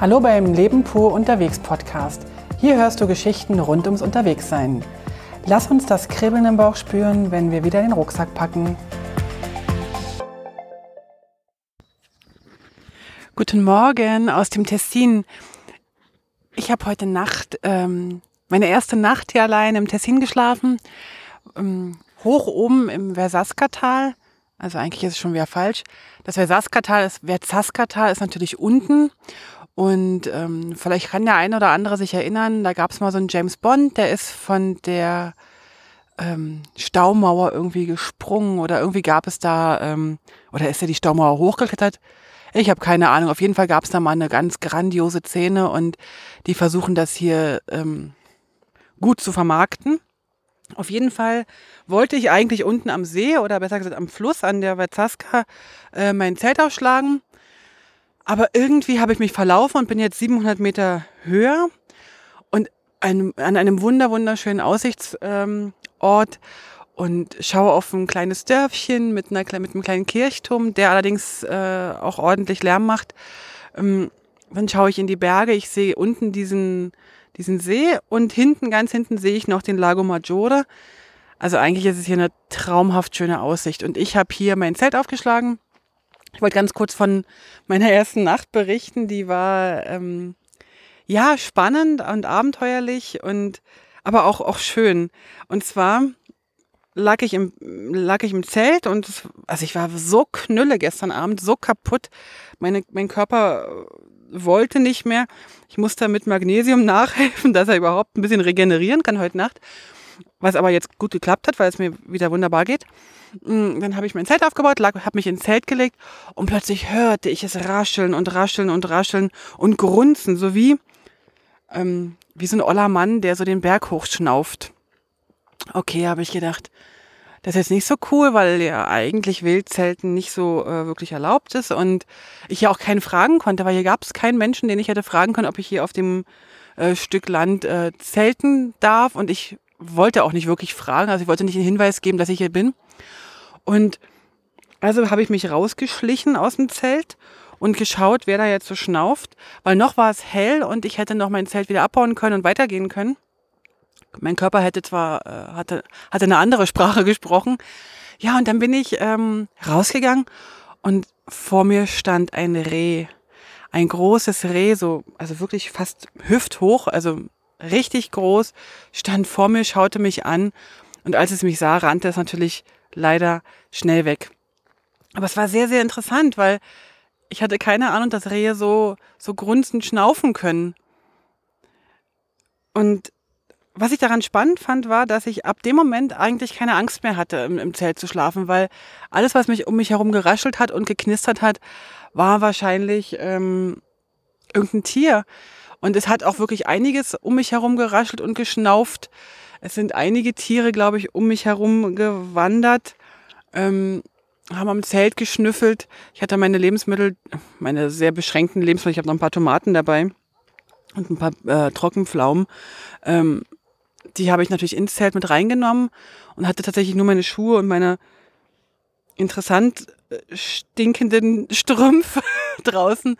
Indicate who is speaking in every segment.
Speaker 1: Hallo beim Leben pur unterwegs Podcast. Hier hörst du Geschichten rund ums Unterwegssein. Lass uns das Kribbeln im Bauch spüren, wenn wir wieder den Rucksack packen. Guten Morgen aus dem Tessin. Ich habe heute Nacht ähm, meine erste Nacht hier allein im Tessin geschlafen, ähm, hoch oben im Versaska-Tal. Also eigentlich ist es schon wieder falsch. Das Versaska-Tal ist, Verzaska-Tal ist natürlich unten. Und ähm, vielleicht kann der eine oder andere sich erinnern, da gab es mal so einen James Bond, der ist von der ähm, Staumauer irgendwie gesprungen oder irgendwie gab es da, ähm, oder ist er die Staumauer hochgeklettert? Ich habe keine Ahnung. Auf jeden Fall gab es da mal eine ganz grandiose Szene und die versuchen das hier ähm, gut zu vermarkten. Auf jeden Fall wollte ich eigentlich unten am See oder besser gesagt am Fluss an der Verzaska äh, mein Zelt aufschlagen. Aber irgendwie habe ich mich verlaufen und bin jetzt 700 Meter höher und an einem wunder wunderschönen Aussichtsort ähm, und schaue auf ein kleines Dörfchen mit, einer, mit einem kleinen Kirchturm, der allerdings äh, auch ordentlich Lärm macht. Ähm, dann schaue ich in die Berge, ich sehe unten diesen diesen See und hinten, ganz hinten sehe ich noch den Lago Maggiore. Also eigentlich ist es hier eine traumhaft schöne Aussicht. Und ich habe hier mein Zelt aufgeschlagen. Ich wollte ganz kurz von meiner ersten Nacht berichten. Die war ähm, ja spannend und abenteuerlich und aber auch, auch schön. Und zwar lag ich im, lag ich im Zelt und also ich war so knülle gestern Abend, so kaputt. Meine, mein Körper wollte nicht mehr. Ich musste mit Magnesium nachhelfen, dass er überhaupt ein bisschen regenerieren kann heute Nacht. Was aber jetzt gut geklappt hat, weil es mir wieder wunderbar geht. Mm, dann habe ich mein Zelt aufgebaut, habe mich ins Zelt gelegt und plötzlich hörte ich es rascheln und rascheln und rascheln und grunzen, so wie, ähm, wie so ein oller Mann, der so den Berg hochschnauft. Okay, habe ich gedacht, das ist jetzt nicht so cool, weil ja eigentlich Wildzelten nicht so äh, wirklich erlaubt ist und ich ja auch keinen fragen konnte, weil hier gab es keinen Menschen, den ich hätte fragen können, ob ich hier auf dem äh, Stück Land äh, zelten darf und ich wollte auch nicht wirklich fragen, also ich wollte nicht den Hinweis geben, dass ich hier bin. Und also habe ich mich rausgeschlichen aus dem Zelt und geschaut, wer da jetzt so schnauft, weil noch war es hell und ich hätte noch mein Zelt wieder abbauen können und weitergehen können. Mein Körper hätte zwar, äh, hatte, hatte eine andere Sprache gesprochen. Ja, und dann bin ich ähm, rausgegangen und vor mir stand ein Reh. Ein großes Reh, so, also wirklich fast hüfthoch, also richtig groß, stand vor mir, schaute mich an und als es mich sah, rannte es natürlich leider schnell weg. Aber es war sehr, sehr interessant, weil ich hatte keine Ahnung, dass Rehe so, so grunzend schnaufen können. Und was ich daran spannend fand, war, dass ich ab dem Moment eigentlich keine Angst mehr hatte, im, im, Zelt zu schlafen, weil alles, was mich um mich herum geraschelt hat und geknistert hat, war wahrscheinlich ähm, irgendein Tier. Und es hat auch wirklich einiges um mich herum geraschelt und geschnauft. Es sind einige Tiere, glaube ich, um mich herum gewandert, ähm, haben am Zelt geschnüffelt. Ich hatte meine Lebensmittel, meine sehr beschränkten Lebensmittel, ich habe noch ein paar Tomaten dabei und ein paar äh, Trockenpflaumen. Ähm, die habe ich natürlich ins Zelt mit reingenommen und hatte tatsächlich nur meine Schuhe und meine interessant äh, stinkenden Strümpfe draußen.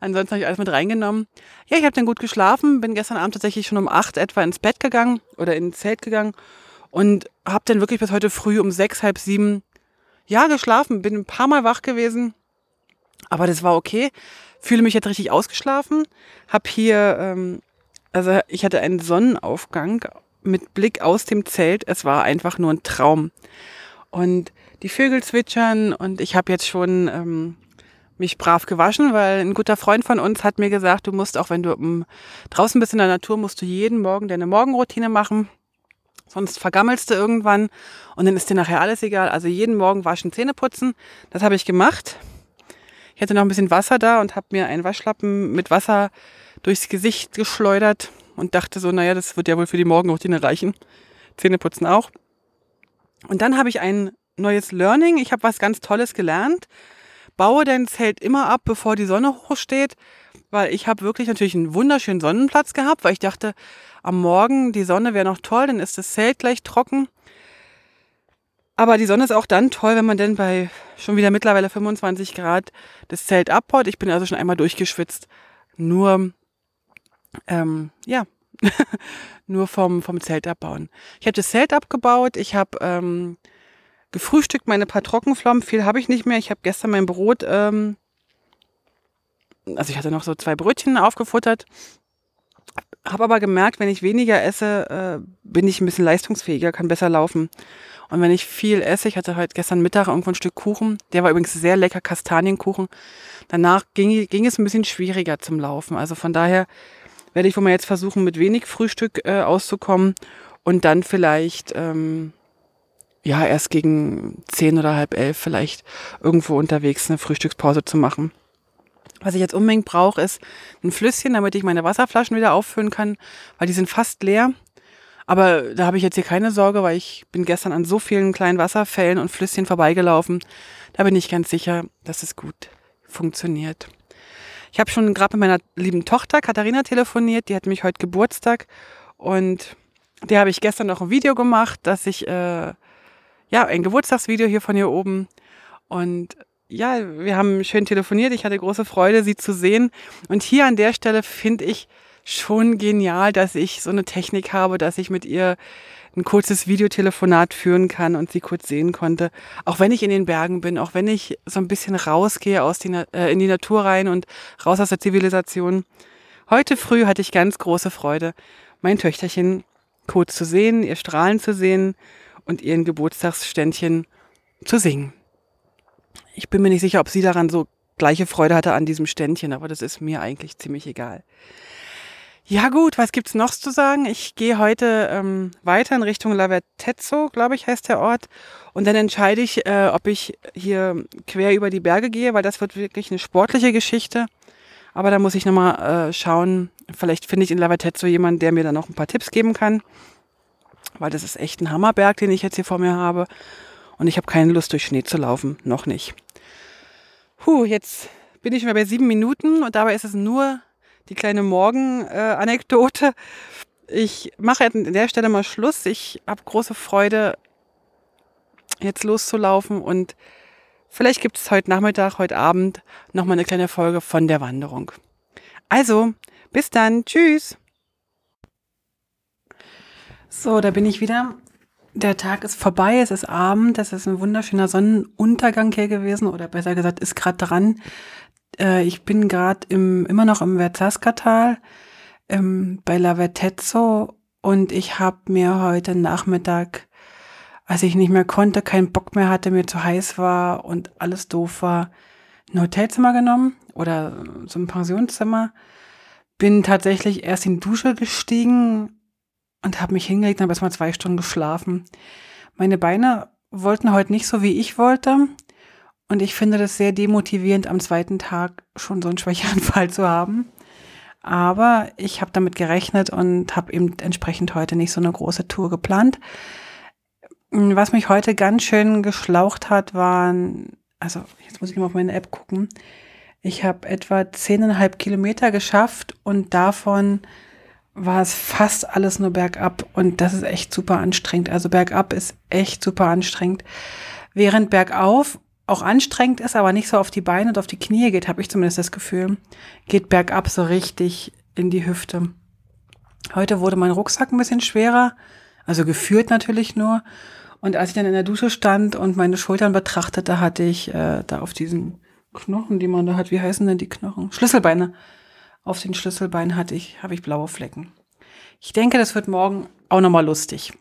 Speaker 1: Ansonsten habe ich alles mit reingenommen. Ja, ich habe dann gut geschlafen, bin gestern Abend tatsächlich schon um acht etwa ins Bett gegangen oder ins Zelt gegangen und habe dann wirklich bis heute früh um sechs, halb sieben ja geschlafen, bin ein paar Mal wach gewesen, aber das war okay. Fühle mich jetzt richtig ausgeschlafen, habe hier ähm, also ich hatte einen Sonnenaufgang mit Blick aus dem Zelt. Es war einfach nur ein Traum. Und die Vögel zwitschern und ich habe jetzt schon ähm, mich brav gewaschen, weil ein guter Freund von uns hat mir gesagt, du musst auch, wenn du um, draußen bist in der Natur, musst du jeden Morgen deine Morgenroutine machen. Sonst vergammelst du irgendwann und dann ist dir nachher alles egal. Also jeden Morgen waschen, Zähne putzen. Das habe ich gemacht. Ich hatte noch ein bisschen Wasser da und habe mir einen Waschlappen mit Wasser durchs Gesicht geschleudert und dachte so, naja, das wird ja wohl für die Morgenroutine reichen. Zähneputzen auch. Und dann habe ich ein neues Learning. Ich habe was ganz Tolles gelernt. Baue dein Zelt immer ab, bevor die Sonne hochsteht, weil ich habe wirklich natürlich einen wunderschönen Sonnenplatz gehabt, weil ich dachte, am Morgen die Sonne wäre noch toll, dann ist das Zelt gleich trocken. Aber die Sonne ist auch dann toll, wenn man denn bei schon wieder mittlerweile 25 Grad das Zelt abbaut. Ich bin also schon einmal durchgeschwitzt nur, ähm, ja, nur vom, vom Zelt abbauen. Ich habe das Zelt abgebaut, ich habe ähm, gefrühstückt, meine paar Trockenflommen, viel habe ich nicht mehr. Ich habe gestern mein Brot, ähm, also ich hatte noch so zwei Brötchen aufgefuttert, habe aber gemerkt, wenn ich weniger esse, äh, bin ich ein bisschen leistungsfähiger, kann besser laufen. Und wenn ich viel esse, ich hatte heute gestern Mittag irgendwo ein Stück Kuchen, der war übrigens sehr lecker, Kastanienkuchen. Danach ging, ging es ein bisschen schwieriger zum Laufen. Also von daher werde ich wohl mal jetzt versuchen, mit wenig Frühstück äh, auszukommen und dann vielleicht, ähm, ja, erst gegen zehn oder halb elf vielleicht irgendwo unterwegs eine Frühstückspause zu machen. Was ich jetzt unbedingt brauche, ist ein Flüsschen, damit ich meine Wasserflaschen wieder auffüllen kann, weil die sind fast leer. Aber da habe ich jetzt hier keine Sorge, weil ich bin gestern an so vielen kleinen Wasserfällen und Flüsschen vorbeigelaufen. Da bin ich ganz sicher, dass es gut funktioniert. Ich habe schon gerade mit meiner lieben Tochter Katharina telefoniert, die hat mich heute Geburtstag und der habe ich gestern noch ein Video gemacht, dass ich äh, ja ein Geburtstagsvideo hier von hier oben und ja, wir haben schön telefoniert. Ich hatte große Freude, sie zu sehen. Und hier an der Stelle finde ich schon genial, dass ich so eine Technik habe, dass ich mit ihr ein kurzes Videotelefonat führen kann und sie kurz sehen konnte. Auch wenn ich in den Bergen bin, auch wenn ich so ein bisschen rausgehe aus die, äh, in die Natur rein und raus aus der Zivilisation. Heute früh hatte ich ganz große Freude, mein Töchterchen kurz zu sehen, ihr strahlen zu sehen und ihren Geburtstagsständchen zu singen. Ich bin mir nicht sicher, ob sie daran so gleiche Freude hatte an diesem Ständchen, aber das ist mir eigentlich ziemlich egal. Ja gut, was gibt's noch zu sagen? Ich gehe heute ähm, weiter in Richtung Lavertezzo, glaube ich, heißt der Ort. Und dann entscheide ich, äh, ob ich hier quer über die Berge gehe, weil das wird wirklich eine sportliche Geschichte. Aber da muss ich nochmal äh, schauen. Vielleicht finde ich in Lavertezzo jemanden, der mir dann noch ein paar Tipps geben kann. Weil das ist echt ein Hammerberg, den ich jetzt hier vor mir habe. Und ich habe keine Lust, durch Schnee zu laufen. Noch nicht. Puh, jetzt bin ich schon bei sieben Minuten und dabei ist es nur die kleine Morgen-Anekdote. Ich mache an der Stelle mal Schluss. Ich habe große Freude, jetzt loszulaufen und vielleicht gibt es heute Nachmittag, heute Abend nochmal eine kleine Folge von der Wanderung. Also, bis dann. Tschüss. So, da bin ich wieder. Der Tag ist vorbei, es ist Abend, es ist ein wunderschöner Sonnenuntergang hier gewesen oder besser gesagt ist gerade dran. Äh, ich bin gerade im immer noch im Verzaskatal ähm, bei Lavetezzo und ich habe mir heute Nachmittag, als ich nicht mehr konnte, keinen Bock mehr hatte, mir zu heiß war und alles doof war, ein Hotelzimmer genommen oder so ein Pensionszimmer. Bin tatsächlich erst in die Dusche gestiegen und habe mich hingelegt und habe erstmal zwei Stunden geschlafen. Meine Beine wollten heute nicht so, wie ich wollte. Und ich finde das sehr demotivierend, am zweiten Tag schon so einen Schwächeanfall zu haben. Aber ich habe damit gerechnet und habe eben entsprechend heute nicht so eine große Tour geplant. Was mich heute ganz schön geschlaucht hat, waren, also jetzt muss ich mal auf meine App gucken. Ich habe etwa zehneinhalb Kilometer geschafft und davon war es fast alles nur bergab und das ist echt super anstrengend. Also bergab ist echt super anstrengend. Während bergauf auch anstrengend ist, aber nicht so auf die Beine und auf die Knie geht, habe ich zumindest das Gefühl, geht bergab so richtig in die Hüfte. Heute wurde mein Rucksack ein bisschen schwerer, also geführt natürlich nur. Und als ich dann in der Dusche stand und meine Schultern betrachtete, hatte ich äh, da auf diesen Knochen, die man da hat, wie heißen denn die Knochen? Schlüsselbeine auf den Schlüsselbeinen hatte ich, habe ich blaue Flecken. Ich denke, das wird morgen auch nochmal lustig.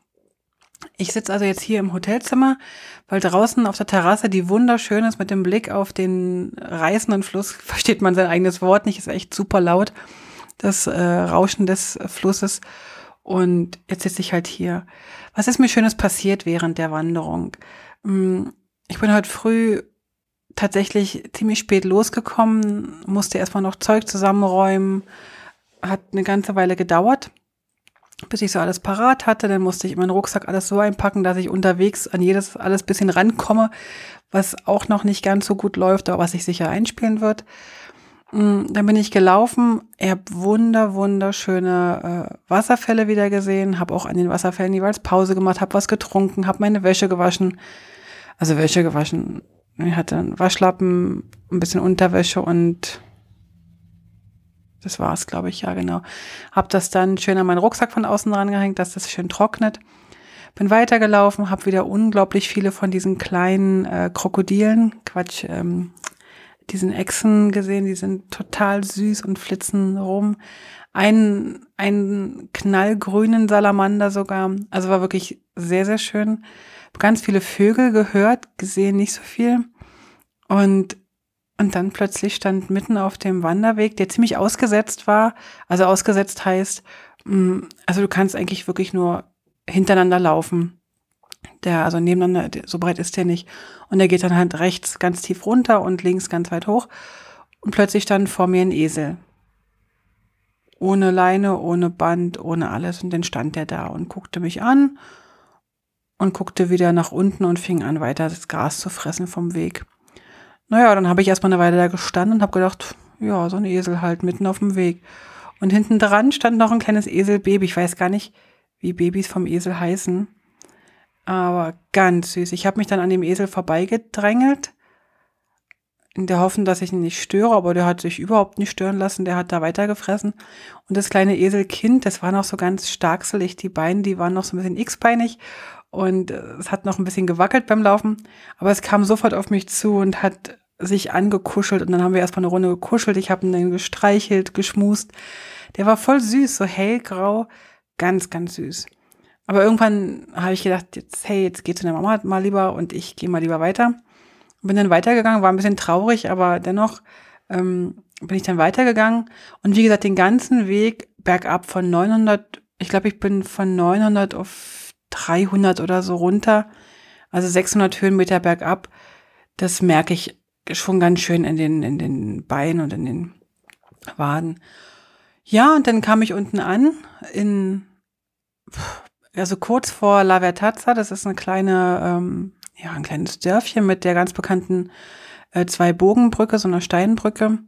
Speaker 1: Ich sitze also jetzt hier im Hotelzimmer, weil draußen auf der Terrasse, die wunderschön ist mit dem Blick auf den reißenden Fluss, versteht man sein eigenes Wort nicht, ist echt super laut, das äh, Rauschen des Flusses. Und jetzt sitze ich halt hier. Was ist mir Schönes passiert während der Wanderung? Hm, ich bin heute früh tatsächlich ziemlich spät losgekommen, musste erstmal noch Zeug zusammenräumen, hat eine ganze Weile gedauert, bis ich so alles parat hatte. Dann musste ich in meinen Rucksack alles so einpacken, dass ich unterwegs an jedes alles bisschen rankomme, was auch noch nicht ganz so gut läuft, aber was sich sicher einspielen wird. Mm, dann bin ich gelaufen, ich habe wunder, wunderschöne äh, Wasserfälle wieder gesehen, habe auch an den Wasserfällen jeweils Pause gemacht, habe was getrunken, habe meine Wäsche gewaschen. Also Wäsche gewaschen ich hatte einen Waschlappen, ein bisschen Unterwäsche und Das war es, glaube ich, ja, genau. Hab das dann schön an meinen Rucksack von außen rangehängt, dass das schön trocknet. Bin weitergelaufen, habe wieder unglaublich viele von diesen kleinen äh, Krokodilen, Quatsch, ähm, diesen Echsen gesehen, die sind total süß und flitzen rum. Ein, einen knallgrünen Salamander sogar. Also war wirklich sehr, sehr schön. Ganz viele Vögel gehört, gesehen nicht so viel. Und, und dann plötzlich stand mitten auf dem Wanderweg, der ziemlich ausgesetzt war. Also ausgesetzt heißt, mm, also du kannst eigentlich wirklich nur hintereinander laufen. Der, also nebeneinander, so breit ist der nicht. Und der geht dann halt rechts ganz tief runter und links ganz weit hoch. Und plötzlich stand vor mir ein Esel. Ohne Leine, ohne Band, ohne alles. Und dann stand der da und guckte mich an und guckte wieder nach unten und fing an, weiter das Gras zu fressen vom Weg. Naja, dann habe ich erstmal eine Weile da gestanden und habe gedacht, ja, so ein Esel halt mitten auf dem Weg. Und hinten dran stand noch ein kleines Eselbaby. Ich weiß gar nicht, wie Babys vom Esel heißen. Aber ganz süß. Ich habe mich dann an dem Esel vorbeigedrängelt, in der Hoffnung, dass ich ihn nicht störe, aber der hat sich überhaupt nicht stören lassen, der hat da weitergefressen. Und das kleine Eselkind, das war noch so ganz starkselig, die Beine, die waren noch so ein bisschen x-beinig und es hat noch ein bisschen gewackelt beim Laufen, aber es kam sofort auf mich zu und hat sich angekuschelt und dann haben wir erstmal eine Runde gekuschelt. Ich habe ihn gestreichelt, geschmust. Der war voll süß, so hellgrau, ganz, ganz süß. Aber irgendwann habe ich gedacht, jetzt, hey, jetzt geh zu der Mama mal lieber und ich gehe mal lieber weiter. Bin dann weitergegangen, war ein bisschen traurig, aber dennoch ähm, bin ich dann weitergegangen. Und wie gesagt, den ganzen Weg bergab von 900, ich glaube, ich bin von 900 auf 300 oder so runter, also 600 Höhenmeter bergab. Das merke ich schon ganz schön in den, in den Beinen und in den Waden. Ja, und dann kam ich unten an in also kurz vor La Vertazza, das ist eine kleine, ähm, ja, ein kleines Dörfchen mit der ganz bekannten äh, zwei Bogenbrücke, so einer Steinbrücke.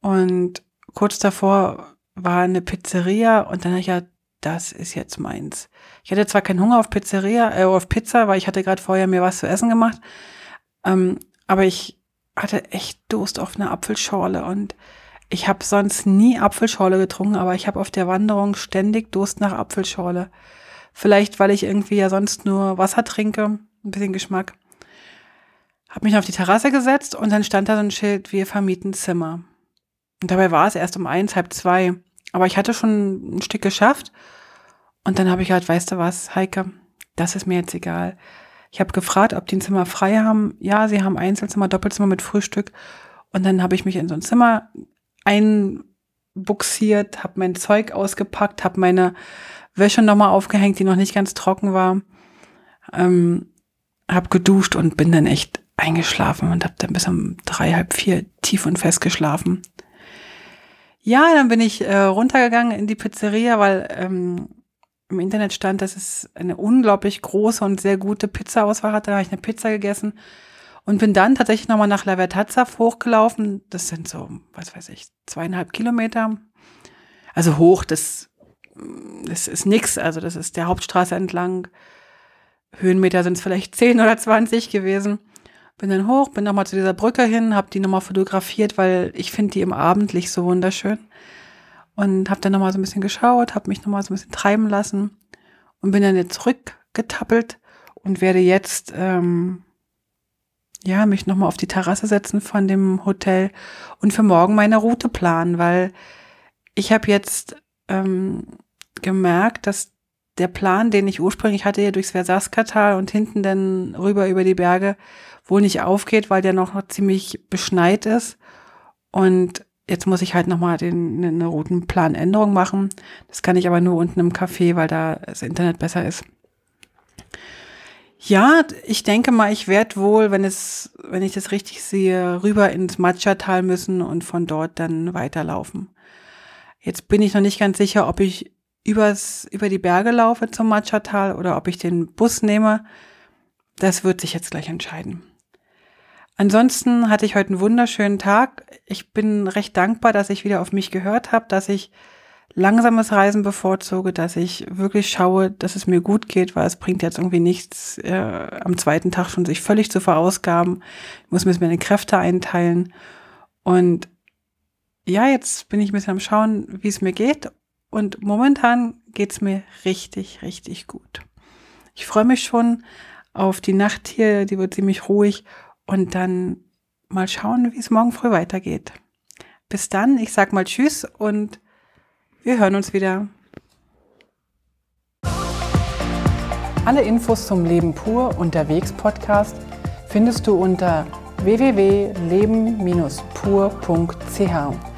Speaker 1: Und kurz davor war eine Pizzeria und dann habe ich ja, das ist jetzt meins. Ich hatte zwar keinen Hunger auf Pizzeria, äh, auf Pizza, weil ich hatte gerade vorher mir was zu essen gemacht, ähm, aber ich hatte echt Durst auf eine Apfelschorle und ich habe sonst nie Apfelschorle getrunken, aber ich habe auf der Wanderung ständig Durst nach Apfelschorle. Vielleicht, weil ich irgendwie ja sonst nur Wasser trinke, ein bisschen Geschmack. Hab mich auf die Terrasse gesetzt und dann stand da so ein Schild, wir vermieten Zimmer. Und dabei war es erst um eins, halb zwei. Aber ich hatte schon ein Stück geschafft. Und dann habe ich halt, weißt du was, Heike, das ist mir jetzt egal. Ich habe gefragt, ob die ein Zimmer frei haben. Ja, sie haben Einzelzimmer, Doppelzimmer mit Frühstück. Und dann habe ich mich in so ein Zimmer einbuxiert, habe mein Zeug ausgepackt, habe meine Wäsche nochmal aufgehängt, die noch nicht ganz trocken war. Ähm, hab geduscht und bin dann echt eingeschlafen und hab dann bis um drei, halb vier tief und fest geschlafen. Ja, dann bin ich äh, runtergegangen in die Pizzeria, weil ähm, im Internet stand, dass es eine unglaublich große und sehr gute Pizza-Auswahl hatte. Da habe ich eine Pizza gegessen und bin dann tatsächlich nochmal nach La Vertazza hochgelaufen. Das sind so, was weiß ich, zweieinhalb Kilometer. Also hoch, das das ist nix. Also das ist der Hauptstraße entlang. Höhenmeter sind es vielleicht 10 oder 20 gewesen. Bin dann hoch, bin nochmal zu dieser Brücke hin, habe die nochmal fotografiert, weil ich finde die im Abendlicht so wunderschön. Und habe dann nochmal so ein bisschen geschaut, habe mich nochmal so ein bisschen treiben lassen und bin dann jetzt zurückgetappelt und werde jetzt ähm, ja mich nochmal auf die Terrasse setzen von dem Hotel und für morgen meine Route planen, weil ich habe jetzt ähm, gemerkt, dass der Plan, den ich ursprünglich hatte, hier durchs Versaskatal und hinten dann rüber über die Berge, wohl nicht aufgeht, weil der noch ziemlich beschneit ist. Und jetzt muss ich halt nochmal eine Routenplanänderung machen. Das kann ich aber nur unten im Café, weil da das Internet besser ist. Ja, ich denke mal, ich werde wohl, wenn es, wenn ich das richtig sehe, rüber ins Matcha-Tal müssen und von dort dann weiterlaufen. Jetzt bin ich noch nicht ganz sicher, ob ich übers, über die Berge laufe zum Matcha-Tal oder ob ich den Bus nehme. Das wird sich jetzt gleich entscheiden. Ansonsten hatte ich heute einen wunderschönen Tag. Ich bin recht dankbar, dass ich wieder auf mich gehört habe, dass ich langsames Reisen bevorzuge, dass ich wirklich schaue, dass es mir gut geht, weil es bringt jetzt irgendwie nichts, äh, am zweiten Tag schon sich völlig zu verausgaben. Ich muss mir meine Kräfte einteilen. Und ja, jetzt bin ich ein bisschen am Schauen, wie es mir geht. Und momentan geht es mir richtig, richtig gut. Ich freue mich schon auf die Nacht hier, die wird ziemlich ruhig. Und dann mal schauen, wie es morgen früh weitergeht. Bis dann, ich sag mal Tschüss und wir hören uns wieder. Alle Infos zum Leben pur unterwegs Podcast findest du unter www.leben-pur.ch.